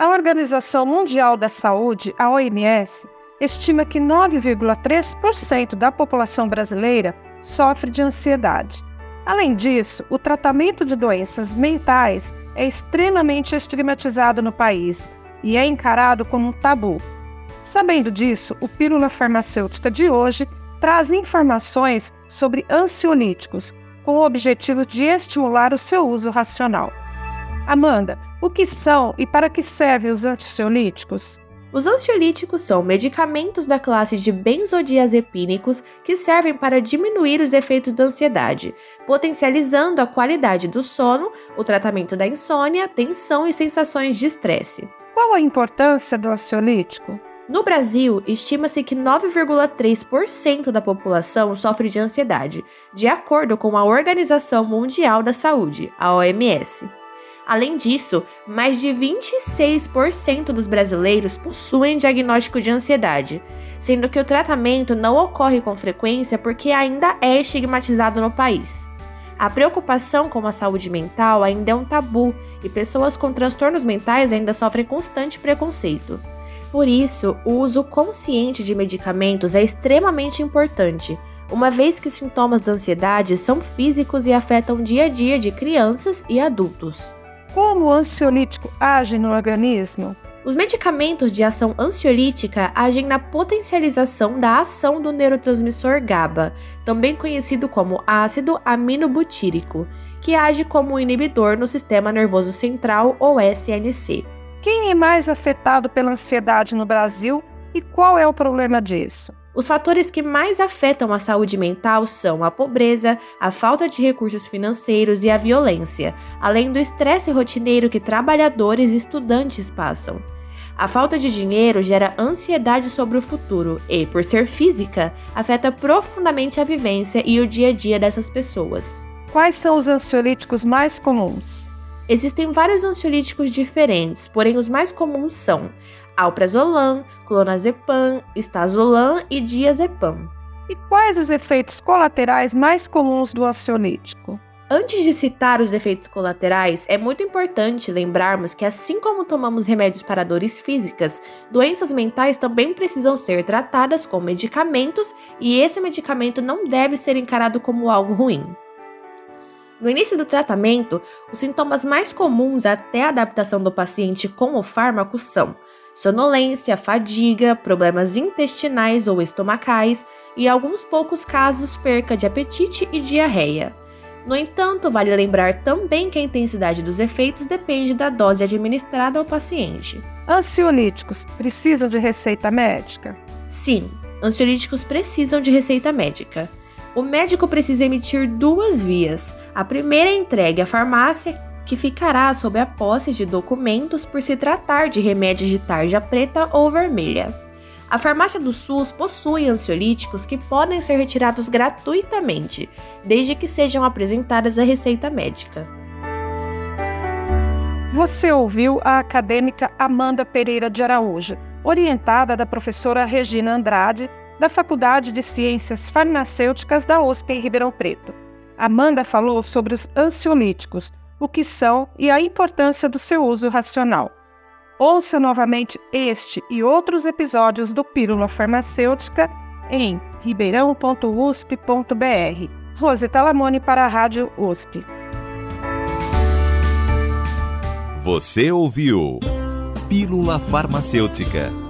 A Organização Mundial da Saúde, a OMS, estima que 9,3% da população brasileira sofre de ansiedade. Além disso, o tratamento de doenças mentais é extremamente estigmatizado no país e é encarado como um tabu. Sabendo disso, o Pílula Farmacêutica de hoje traz informações sobre ansiolíticos, com o objetivo de estimular o seu uso racional. Amanda, o que são e para que servem os ansiolíticos? Os ansiolíticos são medicamentos da classe de benzodiazepínicos que servem para diminuir os efeitos da ansiedade, potencializando a qualidade do sono, o tratamento da insônia, tensão e sensações de estresse. Qual a importância do ansiolítico? No Brasil, estima-se que 9,3% da população sofre de ansiedade, de acordo com a Organização Mundial da Saúde, a OMS. Além disso, mais de 26% dos brasileiros possuem diagnóstico de ansiedade, sendo que o tratamento não ocorre com frequência porque ainda é estigmatizado no país. A preocupação com a saúde mental ainda é um tabu e pessoas com transtornos mentais ainda sofrem constante preconceito. Por isso, o uso consciente de medicamentos é extremamente importante, uma vez que os sintomas da ansiedade são físicos e afetam o dia a dia de crianças e adultos. Como o ansiolítico age no organismo? Os medicamentos de ação ansiolítica agem na potencialização da ação do neurotransmissor GABA, também conhecido como ácido aminobutírico, que age como inibidor no sistema nervoso central ou SNC. Quem é mais afetado pela ansiedade no Brasil e qual é o problema disso? Os fatores que mais afetam a saúde mental são a pobreza, a falta de recursos financeiros e a violência, além do estresse rotineiro que trabalhadores e estudantes passam. A falta de dinheiro gera ansiedade sobre o futuro e, por ser física, afeta profundamente a vivência e o dia a dia dessas pessoas. Quais são os ansiolíticos mais comuns? Existem vários ansiolíticos diferentes, porém os mais comuns são alprazolam, clonazepam, estazolam e diazepam. E quais os efeitos colaterais mais comuns do ansiolítico? Antes de citar os efeitos colaterais, é muito importante lembrarmos que, assim como tomamos remédios para dores físicas, doenças mentais também precisam ser tratadas com medicamentos e esse medicamento não deve ser encarado como algo ruim. No início do tratamento, os sintomas mais comuns até a adaptação do paciente com o fármaco são sonolência, fadiga, problemas intestinais ou estomacais e, em alguns poucos casos, perca de apetite e diarreia. No entanto, vale lembrar também que a intensidade dos efeitos depende da dose administrada ao paciente. Ansiolíticos precisam de receita médica? Sim, ansiolíticos precisam de receita médica. O médico precisa emitir duas vias. A primeira é entregue à farmácia, que ficará sob a posse de documentos por se tratar de remédios de tarja preta ou vermelha. A farmácia do SUS possui ansiolíticos que podem ser retirados gratuitamente, desde que sejam apresentadas a receita médica. Você ouviu a acadêmica Amanda Pereira de Araújo, orientada da professora Regina Andrade, da Faculdade de Ciências Farmacêuticas da USP em Ribeirão Preto. Amanda falou sobre os ansiolíticos, o que são e a importância do seu uso racional. Ouça novamente este e outros episódios do Pílula Farmacêutica em ribeirão.usp.br. Rose Talamone para a Rádio USP. Você ouviu Pílula Farmacêutica.